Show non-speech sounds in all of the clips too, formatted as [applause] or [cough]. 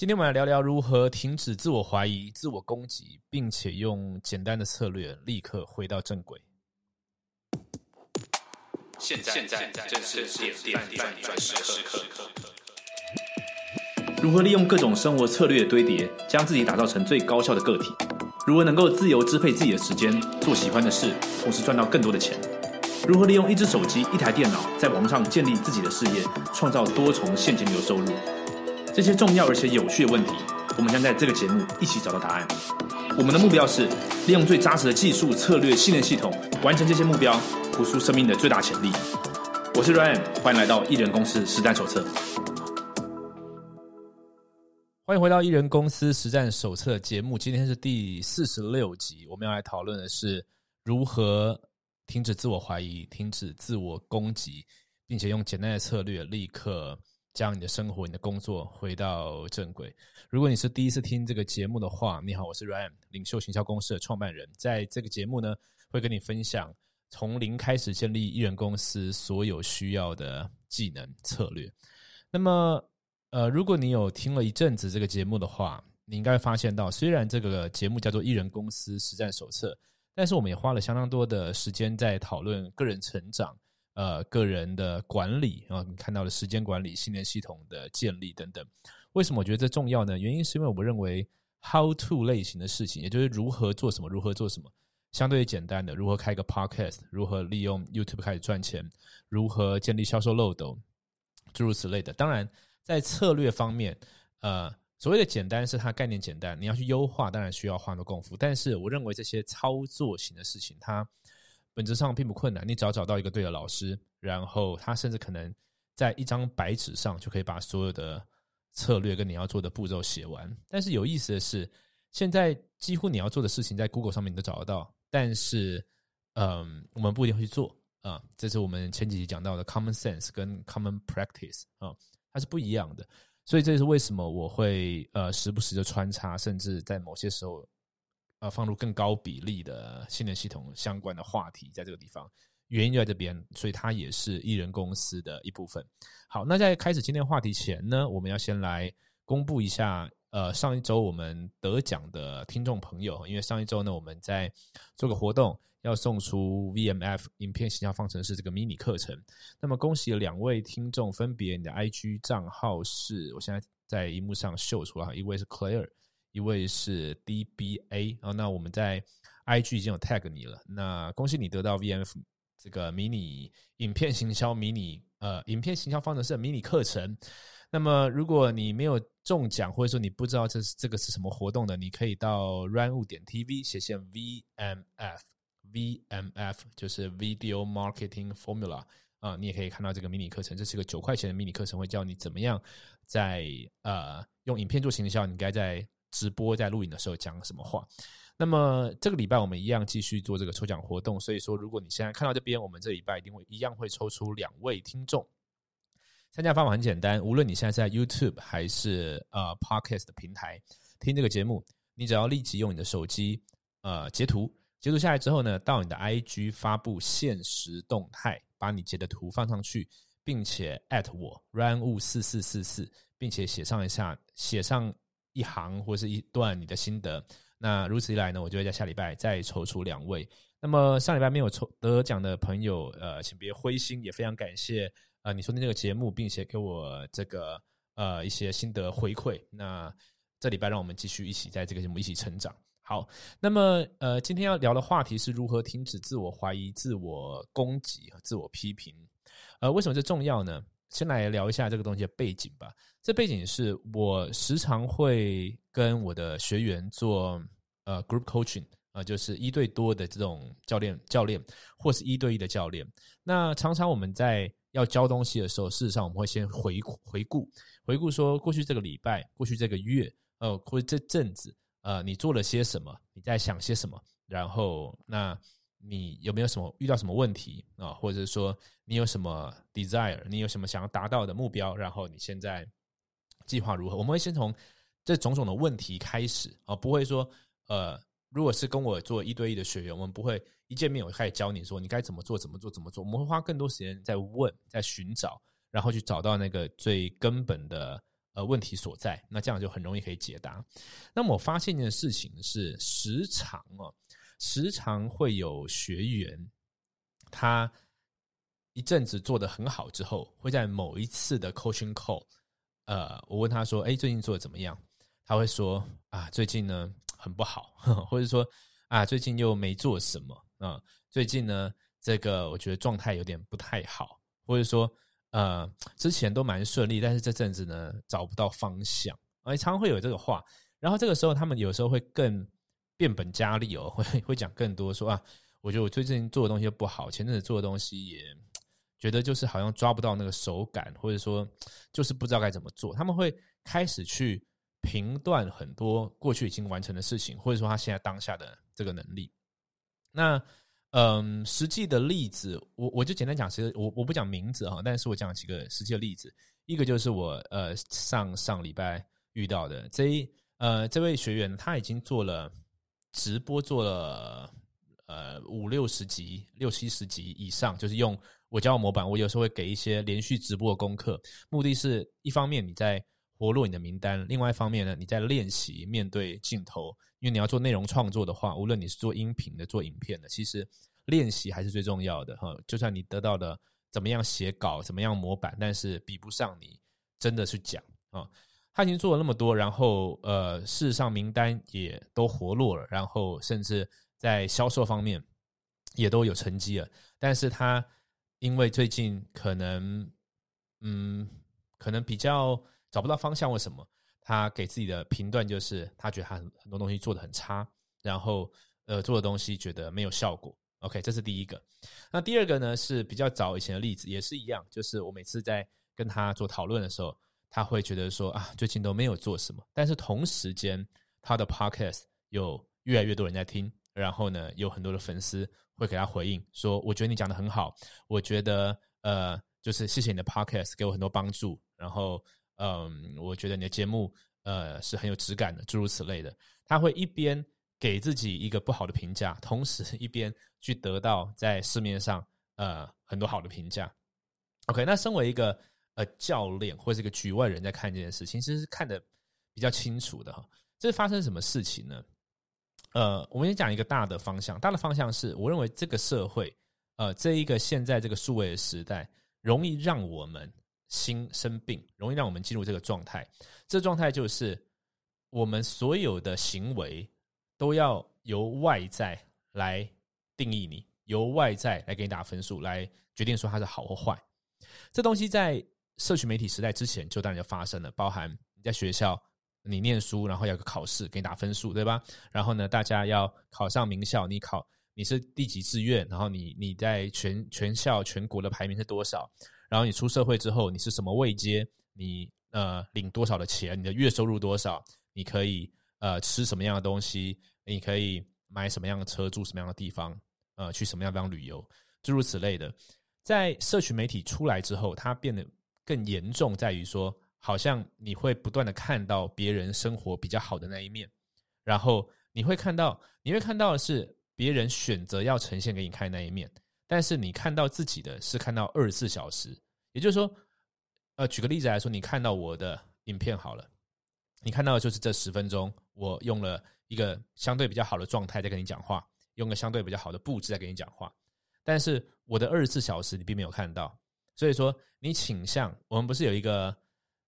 今天我们来聊聊如何停止自我怀疑、自我攻击，并且用简单的策略立刻回到正轨。现在，现在正是点点点转时刻。如何利用各种生活策略的堆叠，将自己打造成最高效的个体？如何能够自由支配自己的时间，做喜欢的事，同时赚到更多的钱？如何利用一只手机、一台电脑，在网上建立自己的事业，创造多重现金流收入？这些重要而且有趣的问题，我们将在这个节目一起找到答案。我们的目标是利用最扎实的技术、策略、信念系统，完成这些目标，活出生命的最大潜力。我是 Ryan，欢迎来到艺人公司实战手册。欢迎回到艺人公司实战手册节目，今天是第四十六集，我们要来讨论的是如何停止自我怀疑、停止自我攻击，并且用简单的策略立刻。将你的生活、你的工作回到正轨。如果你是第一次听这个节目的话，你好，我是 Ryan，领袖行销公司的创办人。在这个节目呢，会跟你分享从零开始建立艺人公司所有需要的技能策略。那么，呃，如果你有听了一阵子这个节目的话，你应该发现到，虽然这个节目叫做《艺人公司实战手册》，但是我们也花了相当多的时间在讨论个人成长。呃，个人的管理啊，你看到了时间管理、信念系统的建立等等。为什么我觉得这重要呢？原因是因为我认为 how to 类型的事情，也就是如何做什么、如何做什么，相对于简单的，如何开个 podcast，如何利用 YouTube 开始赚钱，如何建立销售漏斗，诸如此类的。当然，在策略方面，呃，所谓的简单是它概念简单，你要去优化，当然需要花很多功夫。但是，我认为这些操作型的事情，它本质上并不困难，你只要找到一个对的老师，然后他甚至可能在一张白纸上就可以把所有的策略跟你要做的步骤写完。但是有意思的是，现在几乎你要做的事情在 Google 上面你都找得到，但是嗯，我们不一定会去做啊。这是我们前几集讲到的 Common Sense 跟 Common Practice 啊，它是不一样的。所以这也是为什么我会呃时不时的穿插，甚至在某些时候。呃，放入更高比例的信任系统相关的话题，在这个地方，原因就在这边，所以它也是艺人公司的一部分。好，那在开始今天话题前呢，我们要先来公布一下，呃，上一周我们得奖的听众朋友，因为上一周呢，我们在做个活动，要送出 VMF 影片形象方程式这个迷你课程。那么恭喜两位听众，分别你的 IG 账号是，我现在在荧幕上秀出来，一位是 Claire。一位是 DBA 啊，那我们在 IG 已经有 tag 你了，那恭喜你得到 VMF 这个迷你影片行销迷你呃影片行销方程式迷你课程。那么如果你没有中奖，或者说你不知道这是这个是什么活动的，你可以到 Run 点 TV 写线 VMF，VMF 就是 Video Marketing Formula 啊，你也可以看到这个迷你课程，这是个九块钱的迷你课程，会教你怎么样在呃用影片做行销，你该在直播在录影的时候讲什么话？那么这个礼拜我们一样继续做这个抽奖活动。所以说，如果你现在看到这边，我们这礼拜一定会一样会抽出两位听众。参加方法很简单，无论你现在在 YouTube 还是呃 Podcast 的平台听这个节目，你只要立即用你的手机呃截图，截图下来之后呢，到你的 IG 发布现实动态，把你截的图放上去，并且 at 我 run 物四四四四，并且写上一下写上。一行或是一段你的心得，那如此一来呢，我就会在下礼拜再抽出两位。那么上礼拜没有抽得奖的朋友，呃，请别灰心，也非常感谢呃你收听这个节目，并且给我这个呃一些心得回馈。那这礼拜让我们继续一起在这个节目一起成长。好，那么呃今天要聊的话题是如何停止自我怀疑、自我攻击和自我批评。呃，为什么这重要呢？先来聊一下这个东西的背景吧。这背景是我时常会跟我的学员做呃 group coaching 啊，就是一对多的这种教练教练，或是一对一的教练。那常常我们在要教东西的时候，事实上我们会先回回顾回顾说过去这个礼拜、过去这个月呃或者这阵子呃你做了些什么，你在想些什么，然后那。你有没有什么遇到什么问题啊？或者说你有什么 desire？你有什么想要达到的目标？然后你现在计划如何？我们会先从这种种的问题开始啊，不会说呃，如果是跟我做一对一的学员，我们不会一见面我就开始教你说你该怎么做，怎么做，怎么做。我们会花更多时间在问，在寻找，然后去找到那个最根本的呃问题所在，那这样就很容易可以解答。那么我发现一件事情是，时常哦，时常会有学员他一阵子做的很好之后，会在某一次的 coaching call，呃，我问他说：“哎，最近做的怎么样？”他会说：“啊，最近呢很不好，[laughs] 或者说啊，最近又没做什么啊，最近呢这个我觉得状态有点不太好，或者说。”呃，之前都蛮顺利，但是这阵子呢找不到方向，哎，常常会有这个话。然后这个时候，他们有时候会更变本加厉哦，[laughs] 会会讲更多，说啊，我觉得我最近做的东西不好，前阵子做的东西也觉得就是好像抓不到那个手感，或者说就是不知道该怎么做。他们会开始去评断很多过去已经完成的事情，或者说他现在当下的这个能力。那。嗯，实际的例子，我我就简单讲，其实我我不讲名字哈，但是我讲几个实际的例子。一个就是我呃上上礼拜遇到的这一呃这位学员，他已经做了直播，做了呃五六十集、六七十集以上，就是用我教的模板，我有时候会给一些连续直播的功课，目的是一方面你在活络你的名单，另外一方面呢你在练习面对镜头。因为你要做内容创作的话，无论你是做音频的、做影片的，其实练习还是最重要的哈。就算你得到的怎么样写稿、怎么样模板，但是比不上你真的去讲啊。他已经做了那么多，然后呃，事实上名单也都活络了，然后甚至在销售方面也都有成绩了。但是他因为最近可能嗯，可能比较找不到方向，为什么？他给自己的评断就是，他觉得他很多东西做的很差，然后呃做的东西觉得没有效果。OK，这是第一个。那第二个呢是比较早以前的例子，也是一样，就是我每次在跟他做讨论的时候，他会觉得说啊，最近都没有做什么，但是同时间他的 Podcast 有越来越多人在听，然后呢有很多的粉丝会给他回应说，我觉得你讲的很好，我觉得呃就是谢谢你的 Podcast 给我很多帮助，然后。嗯，我觉得你的节目呃是很有质感的，诸如此类的。他会一边给自己一个不好的评价，同时一边去得到在市面上呃很多好的评价。OK，那身为一个教练或者一个局外人在看这件事情，其实是看得比较清楚的哈。这是发生什么事情呢？呃，我们先讲一个大的方向，大的方向是我认为这个社会呃这一个现在这个数位的时代，容易让我们。心生病，容易让我们进入这个状态。这状态就是我们所有的行为都要由外在来定义你，由外在来给你打分数，来决定说它是好或坏。这东西在社群媒体时代之前就当然就发生了，包含你在学校你念书，然后有个考试给你打分数，对吧？然后呢，大家要考上名校，你考你是第几志愿，然后你你在全全校全国的排名是多少？然后你出社会之后，你是什么位阶？你呃领多少的钱？你的月收入多少？你可以呃吃什么样的东西？你可以买什么样的车？住什么样的地方？呃，去什么样的地方旅游？诸如此类的。在社群媒体出来之后，它变得更严重，在于说，好像你会不断的看到别人生活比较好的那一面，然后你会看到，你会看到的是别人选择要呈现给你看的那一面。但是你看到自己的是看到二十四小时，也就是说，呃，举个例子来说，你看到我的影片好了，你看到的就是这十分钟，我用了一个相对比较好的状态在跟你讲话，用个相对比较好的布置在跟你讲话。但是我的二十四小时你并没有看到，所以说你倾向我们不是有一个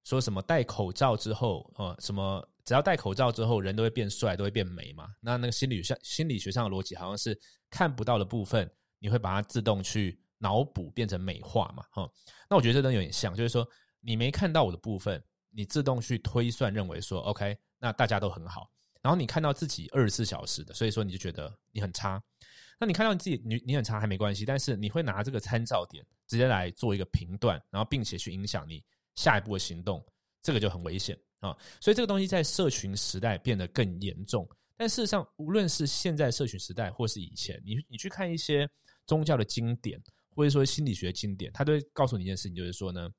说什么戴口罩之后，呃，什么只要戴口罩之后人都会变帅，都会变美嘛？那那个心理上心理学上的逻辑好像是看不到的部分。你会把它自动去脑补变成美化嘛？哈，那我觉得这东西有点像，就是说你没看到我的部分，你自动去推算认为说，OK，那大家都很好。然后你看到自己二十四小时的，所以说你就觉得你很差。那你看到你自己你你很差还没关系，但是你会拿这个参照点直接来做一个评断，然后并且去影响你下一步的行动，这个就很危险啊。所以这个东西在社群时代变得更严重。但事实上，无论是现在社群时代，或是以前，你你去看一些。宗教的经典，或者说心理学经典，他都会告诉你一件事情，就是说呢，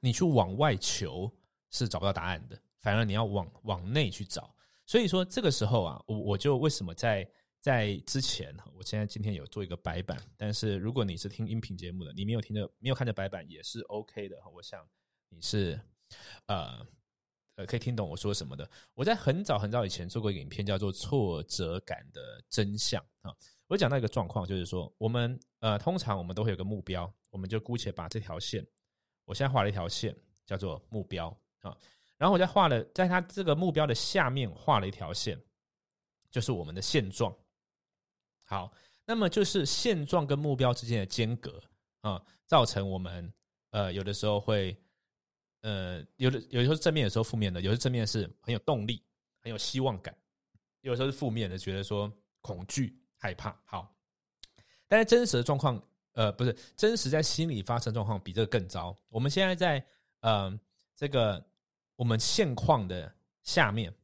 你去往外求是找不到答案的，反而你要往往内去找。所以说这个时候啊，我我就为什么在在之前，我现在今天有做一个白板，但是如果你是听音频节目的，你没有听着没有看着白板也是 OK 的。我想你是呃呃可以听懂我说什么的。我在很早很早以前做过一个影片，叫做《挫折感的真相》啊。我讲到一个状况，就是说我们呃通常我们都会有个目标，我们就姑且把这条线，我现在画了一条线，叫做目标啊。然后我在画了，在它这个目标的下面画了一条线，就是我们的现状。好，那么就是现状跟目标之间的间隔啊，造成我们呃有的时候会呃有的有的时候正面，有时候负面的，有的正面是很有动力、很有希望感，有的时候是负面的，觉得说恐惧、害怕。好，但是真实的状况，呃，不是真实在心里发生状况比这个更糟。我们现在在呃这个我们现况的下面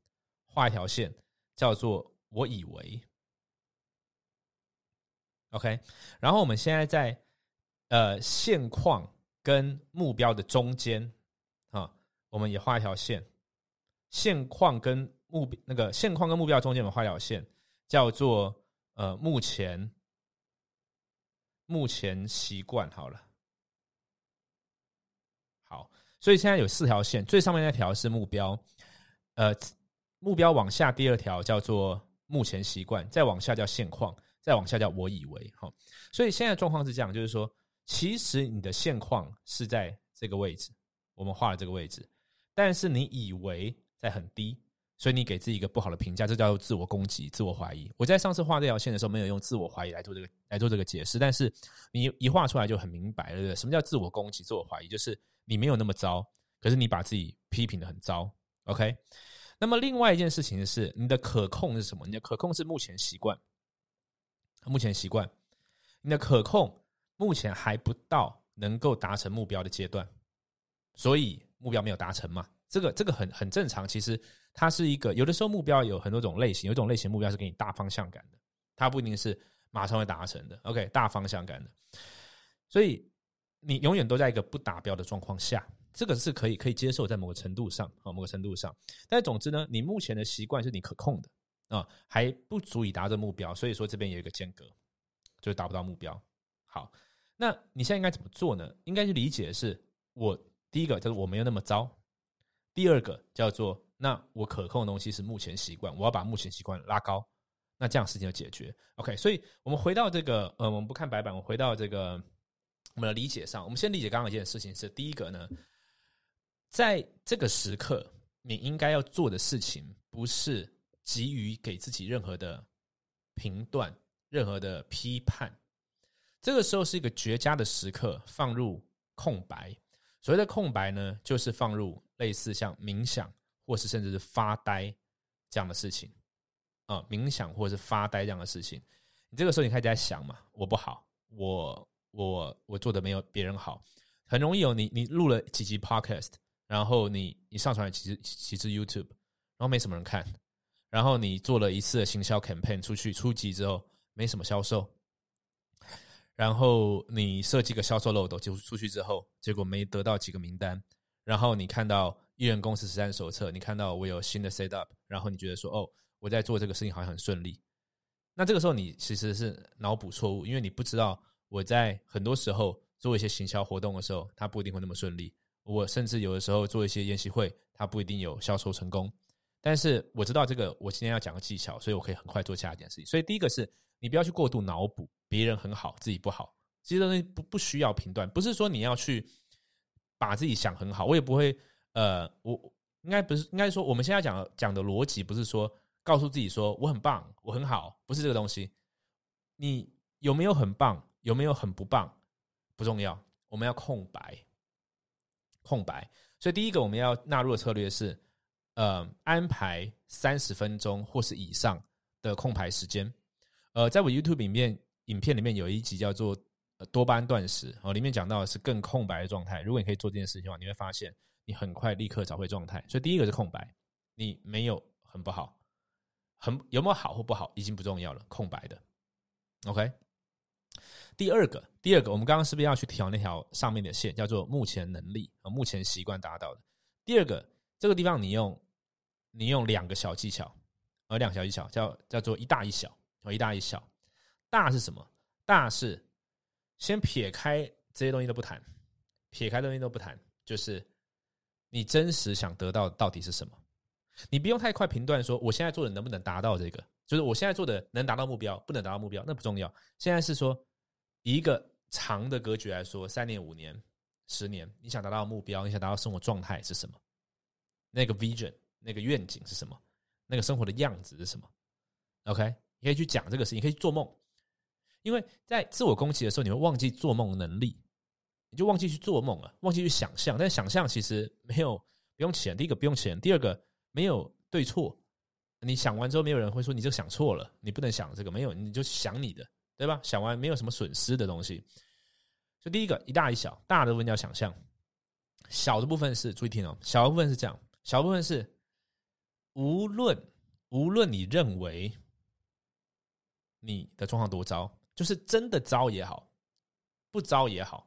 画一条线，叫做我以为。OK，然后我们现在在呃现况跟目标的中间啊，我们也画一条线。现况跟目那个现况跟目标中间，我们画一条线，叫做呃目前目前习惯好了。好，所以现在有四条线，最上面那条是目标，呃，目标往下第二条叫做目前习惯，再往下叫现况。再往下叫我以为哈，所以现在状况是这样，就是说，其实你的现况是在这个位置，我们画了这个位置，但是你以为在很低，所以你给自己一个不好的评价，这叫做自我攻击、自我怀疑。我在上次画这条线的时候，没有用自我怀疑来做这个来做这个解释，但是你一画出来就很明白了，什么叫自我攻击、自我怀疑？就是你没有那么糟，可是你把自己批评的很糟。OK，那么另外一件事情是，你的可控是什么？你的可控是目前习惯。目前习惯，你的可控目前还不到能够达成目标的阶段，所以目标没有达成嘛？这个这个很很正常。其实它是一个有的时候目标有很多种类型，有一种类型目标是给你大方向感的，它不一定是马上会达成的。OK，大方向感的，所以你永远都在一个不达标的状况下，这个是可以可以接受在某个程度上啊，某个程度上。但总之呢，你目前的习惯是你可控的。啊，还不足以达到目标，所以说这边有一个间隔，就达不到目标。好，那你现在应该怎么做呢？应该去理解的是，我第一个叫做我没有那么糟，第二个叫做那我可控的东西是目前习惯，我要把目前习惯拉高，那这样事情就解决。OK，所以我们回到这个，呃，我们不看白板，我回到这个我们的理解上，我们先理解刚刚一件事情是，第一个呢，在这个时刻，你应该要做的事情不是。急于给自己任何的评断、任何的批判，这个时候是一个绝佳的时刻，放入空白。所谓的空白呢，就是放入类似像冥想，或是甚至是发呆这样的事情啊，冥想或是发呆这样的事情。你这个时候你开始在想嘛，我不好，我我我做的没有别人好，很容易有你你录了几集 Podcast，然后你你上传了几几支 YouTube，然后没什么人看。然后你做了一次的行销 campaign 出去初级之后没什么销售，然后你设计个销售漏斗就出去之后结果没得到几个名单，然后你看到艺人公司实战手册，你看到我有新的 set up，然后你觉得说哦我在做这个事情好像很顺利，那这个时候你其实是脑补错误，因为你不知道我在很多时候做一些行销活动的时候，它不一定会那么顺利，我甚至有的时候做一些宴席会，它不一定有销售成功。但是我知道这个，我今天要讲个技巧，所以我可以很快做下一件事情。所以第一个是你不要去过度脑补别人很好，自己不好。其实东西不不需要评断，不是说你要去把自己想很好。我也不会，呃，我应该不是，应该说我们现在讲讲的逻辑不是说告诉自己说我很棒，我很好，不是这个东西。你有没有很棒，有没有很不棒，不重要。我们要空白，空白。所以第一个我们要纳入的策略是。呃，安排三十分钟或是以上的空白时间。呃，在我 YouTube 里面影片里面有一集叫做“多巴胺断食”，哦，里面讲到的是更空白的状态。如果你可以做这件事情的话，你会发现你很快立刻找回状态。所以第一个是空白，你没有很不好，很有没有好或不好已经不重要了，空白的。OK。第二个，第二个，我们刚刚是不是要去调那条上面的线，叫做目前能力和目前习惯达到的？第二个，这个地方你用。你用两个小技巧，呃，两小技巧叫叫做一大一小，哦，一大一小。大是什么？大是先撇开这些东西都不谈，撇开东西都不谈，就是你真实想得到到底是什么？你不用太快评断说我现在做的能不能达到这个，就是我现在做的能达到目标，不能达到目标，那不重要。现在是说一个长的格局来说，三年、五年、十年，你想达到目标，你想达到生活状态是什么？那个 vision，那个愿景是什么？那个生活的样子是什么？OK，你可以去讲这个事情，你可以做梦。因为在自我攻击的时候，你会忘记做梦能力，你就忘记去做梦了，忘记去想象。但想象其实没有不用钱，第一个不用钱，第二个没有对错。你想完之后，没有人会说你这个想错了，你不能想这个，没有你就想你的，对吧？想完没有什么损失的东西。就第一个一大一小，大的部分叫想象，小的部分是注意听哦，小的部分是这样，小部分是无论无论你认为你的状况多糟。就是真的糟也好，不糟也好，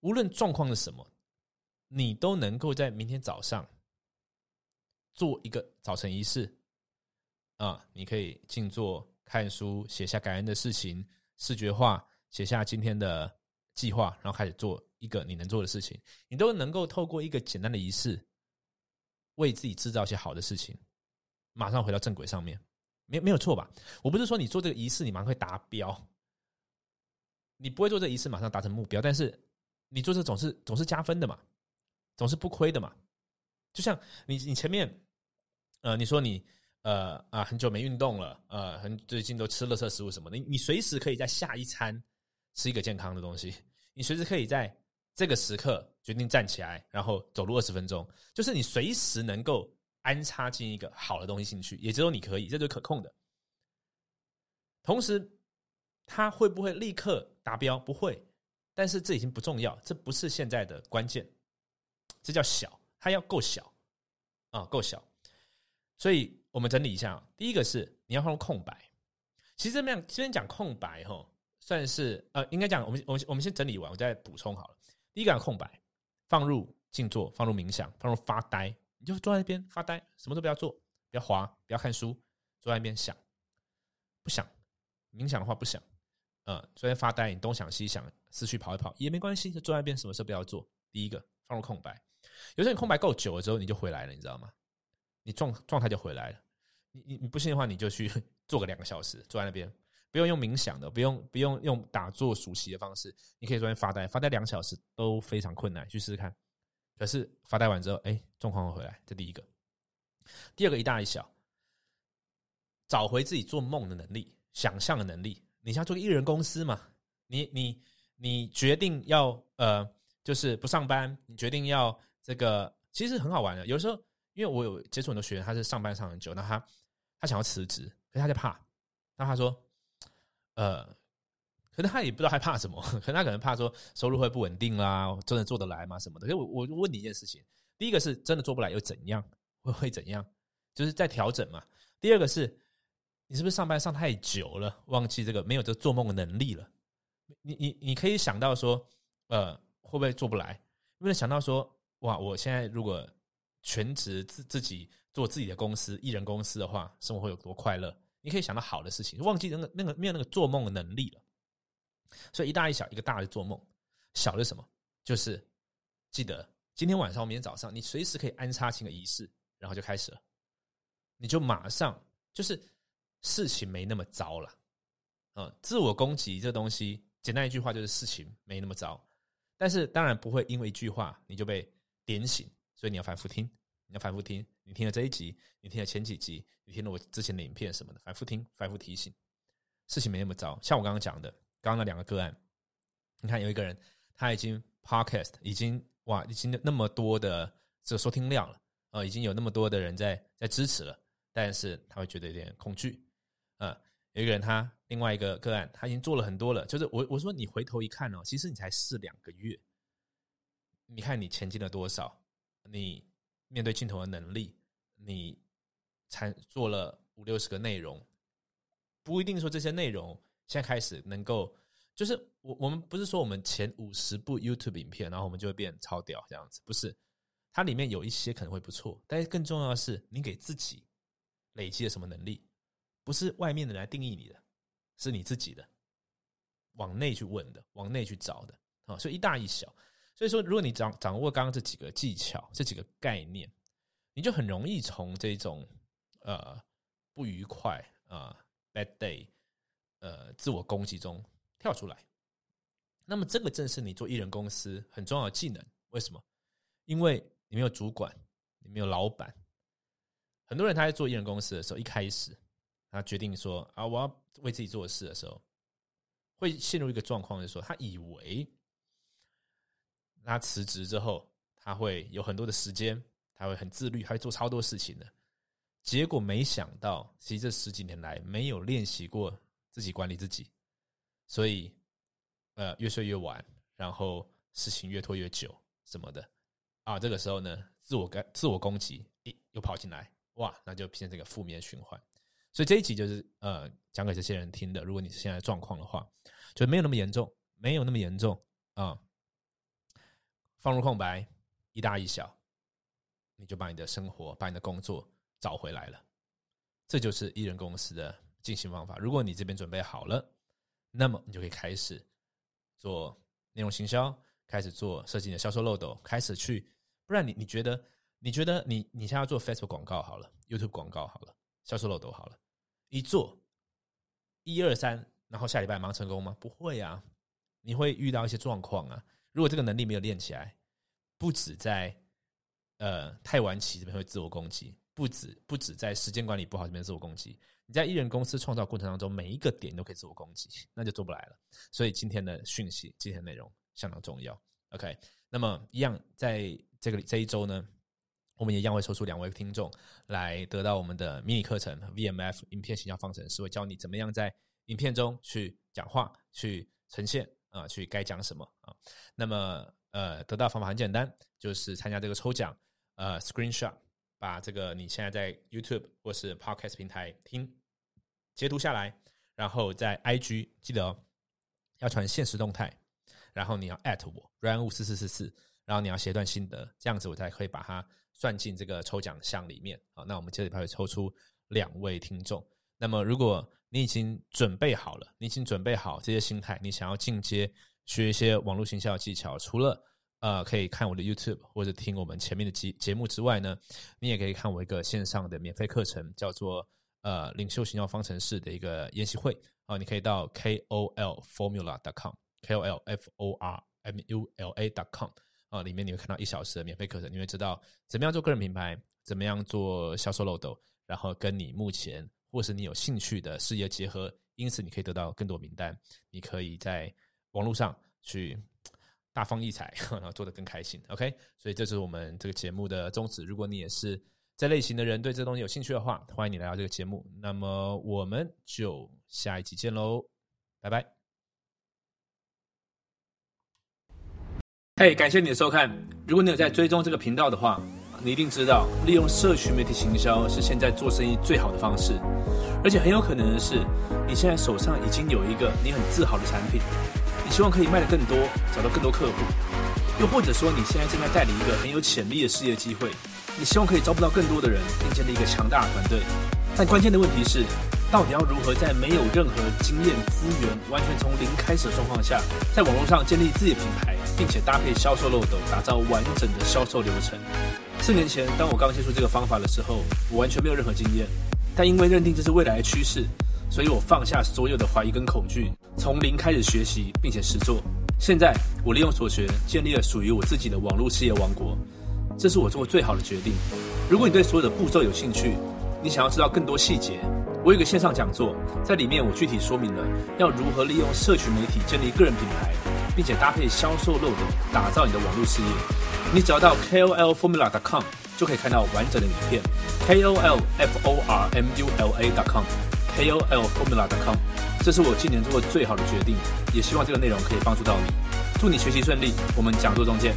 无论状况是什么，你都能够在明天早上做一个早晨仪式啊！你可以静坐、看书、写下感恩的事情、视觉化，写下今天的计划，然后开始做一个你能做的事情。你都能够透过一个简单的仪式，为自己制造一些好的事情，马上回到正轨上面。没没有错吧？我不是说你做这个仪式，你马上会达标。你不会做这仪式马上达成目标，但是你做这总是总是加分的嘛，总是不亏的嘛。就像你你前面，呃，你说你呃啊很久没运动了，呃，很最近都吃乐色食物什么的，你你随时可以在下一餐吃一个健康的东西，你随时可以在这个时刻决定站起来，然后走路二十分钟，就是你随时能够。安插进一个好的东西进去，也只有你可以，这就是可控的。同时，它会不会立刻达标？不会，但是这已经不重要，这不是现在的关键。这叫小，它要够小啊，够小。所以我们整理一下，第一个是你要放空白。其实这样，先讲空白哈，算是呃，应该讲我们我们我们先整理完，我再补充好了。第一个空白，放入静坐，放入冥想，放入发呆。你就坐在那边发呆，什么都不要做，不要滑，不要看书，坐在那边想，不想冥想的话不想，呃，坐在发呆，你东想西想，思绪跑一跑也没关系，就坐在那边，什么事不要做。第一个放入空白，有时候你空白够久了之后，你就回来了，你知道吗？你状状态就回来了。你你你不信的话，你就去 [laughs] 做个两个小时，坐在那边，不用用冥想的，不用不用用打坐熟悉的方式，你可以坐在发呆，发呆两小时都非常困难，去试试看。可是发呆完之后，哎，状况会回来。这第一个，第二个一大一小，找回自己做梦的能力、想象的能力。你像做个艺人公司嘛？你你你决定要呃，就是不上班，你决定要这个，其实很好玩的。有时候，因为我有接触很多学员，他是上班上很久，那他他想要辞职，可是他在怕。那他说，呃。可能他也不知道害怕什么，可能他可能怕说收入会不稳定啦，真的做得来吗什么的？所以我我问你一件事情：第一个是真的做不来又怎样？会会怎样？就是在调整嘛。第二个是，你是不是上班上太久了，忘记这个没有这做梦的能力了？你你你可以想到说，呃，会不会做不来？因为想到说，哇，我现在如果全职自自己做自己的公司，艺人公司的话，生活会有多快乐？你可以想到好的事情，忘记那个那个没有那个做梦的能力了。所以一大一小，一个大的做梦，小的什么？就是记得今天晚上、明天早上，你随时可以安插进个仪式，然后就开始了。你就马上就是事情没那么糟了。嗯，自我攻击这东西，简单一句话就是事情没那么糟。但是当然不会因为一句话你就被点醒，所以你要反复听，你要反复听。你听了这一集，你听了前几集，你听了我之前的影片什么的，反复听，反复提醒，事情没那么糟。像我刚刚讲的。刚刚那两个个案，你看有一个人，他已经 podcast 已经哇，已经那么多的这收听量了，呃，已经有那么多的人在在支持了，但是他会觉得有点恐惧，啊，有一个人他另外一个个案，他已经做了很多了，就是我我说你回头一看哦，其实你才试两个月，你看你前进了多少，你面对镜头的能力，你才做了五六十个内容，不一定说这些内容。现在开始能够，就是我我们不是说我们前五十部 YouTube 影片，然后我们就会变超屌这样子，不是。它里面有一些可能会不错，但是更重要的是，你给自己累积了什么能力，不是外面的人来定义你的，是你自己的，往内去问的，往内去找的啊。所以一大一小，所以说，如果你掌掌握刚刚这几个技巧、这几个概念，你就很容易从这种呃不愉快啊、bad day 呃自我攻击中跳出来。那么，这个正是你做艺人公司很重要的技能。为什么？因为你没有主管，你没有老板。很多人他在做艺人公司的时候，一开始他决定说啊，我要为自己做事的时候，会陷入一个状况，就是说他以为他辞职之后，他会有很多的时间，他会很自律，他会做超多事情的。结果没想到，其实这十几年来没有练习过自己管理自己，所以呃越睡越晚，然后事情越拖越久什么的啊。这个时候呢，自我感自我攻击，咦又跑进来，哇，那就变成这个负面循环。所以这一集就是呃讲给这些人听的。如果你是现在状况的话，就没有那么严重，没有那么严重啊。放入空白，一大一小，你就把你的生活、把你的工作找回来了。这就是艺人公司的进行方法。如果你这边准备好了，那么你就可以开始做内容行销，开始做设计你的销售漏斗，开始去。不然你你觉得你觉得你你现在要做 Facebook 广告好了，YouTube 广告好了，销售漏斗好了，一做一二三，然后下礼拜忙成功吗？不会啊，你会遇到一些状况啊。如果这个能力没有练起来，不止在呃太晚起这边会自我攻击，不止不止在时间管理不好这边自我攻击，你在艺人公司创造过程当中，每一个点都可以自我攻击，那就做不来了。所以今天的讯息，今天的内容相当重要。OK，那么一样在这个这一周呢，我们也一样会抽出两位听众来得到我们的迷你课程 VMF 影片形象方程式，会教你怎么样在影片中去讲话，去呈现。啊，去该讲什么啊？那么呃，得到方法很简单，就是参加这个抽奖，呃，screenshot，把这个你现在在 YouTube 或是 Podcast 平台听截图下来，然后在 IG 记得哦，要传现实动态，然后你要 at 我 ryan 五四四四四，然后你要写一段心得，这样子我才可以把它算进这个抽奖项里面啊。那我们这里会抽出两位听众。那么如果你已经准备好了，你已经准备好这些心态，你想要进阶学一些网络行销技巧，除了呃可以看我的 YouTube 或者听我们前面的节节目之外呢，你也可以看我一个线上的免费课程，叫做呃领袖行销方程式的一个研习会啊，你可以到 KOLFormula.com，KOLFORMULA.com 啊，里面你会看到一小时的免费课程，你会知道怎么样做个人品牌，怎么样做销售漏斗，然后跟你目前。或是你有兴趣的事业结合，因此你可以得到更多名单，你可以在网络上去大放异彩，[laughs] 然后做得更开心。OK，所以这是我们这个节目的宗旨。如果你也是这类型的人，对这东西有兴趣的话，欢迎你来到这个节目。那么我们就下一集见喽，拜拜。嘿，感谢你的收看。如果你有在追踪这个频道的话，你一定知道，利用社群媒体行销是现在做生意最好的方式，而且很有可能的是，你现在手上已经有一个你很自豪的产品，你希望可以卖得更多，找到更多客户，又或者说你现在正在代理一个很有潜力的事业机会，你希望可以招募到更多的人，并建立一个强大的团队。但关键的问题是，到底要如何在没有任何经验资源、完全从零开始的状况下，在网络上建立自己的品牌，并且搭配销售漏斗，打造完整的销售流程？四年前，当我刚接触这个方法的时候，我完全没有任何经验。但因为认定这是未来的趋势，所以我放下所有的怀疑跟恐惧，从零开始学习，并且实做。现在，我利用所学，建立了属于我自己的网络事业王国。这是我做过最好的决定。如果你对所有的步骤有兴趣，你想要知道更多细节，我有个线上讲座，在里面我具体说明了要如何利用社群媒体建立个人品牌，并且搭配销售漏斗，打造你的网络事业。你只要到 KOLFormula.com 就可以看到完整的影片。KOLFormula.com，KOLFormula.com，这是我今年做过最好的决定，也希望这个内容可以帮助到你。祝你学习顺利，我们讲座中见。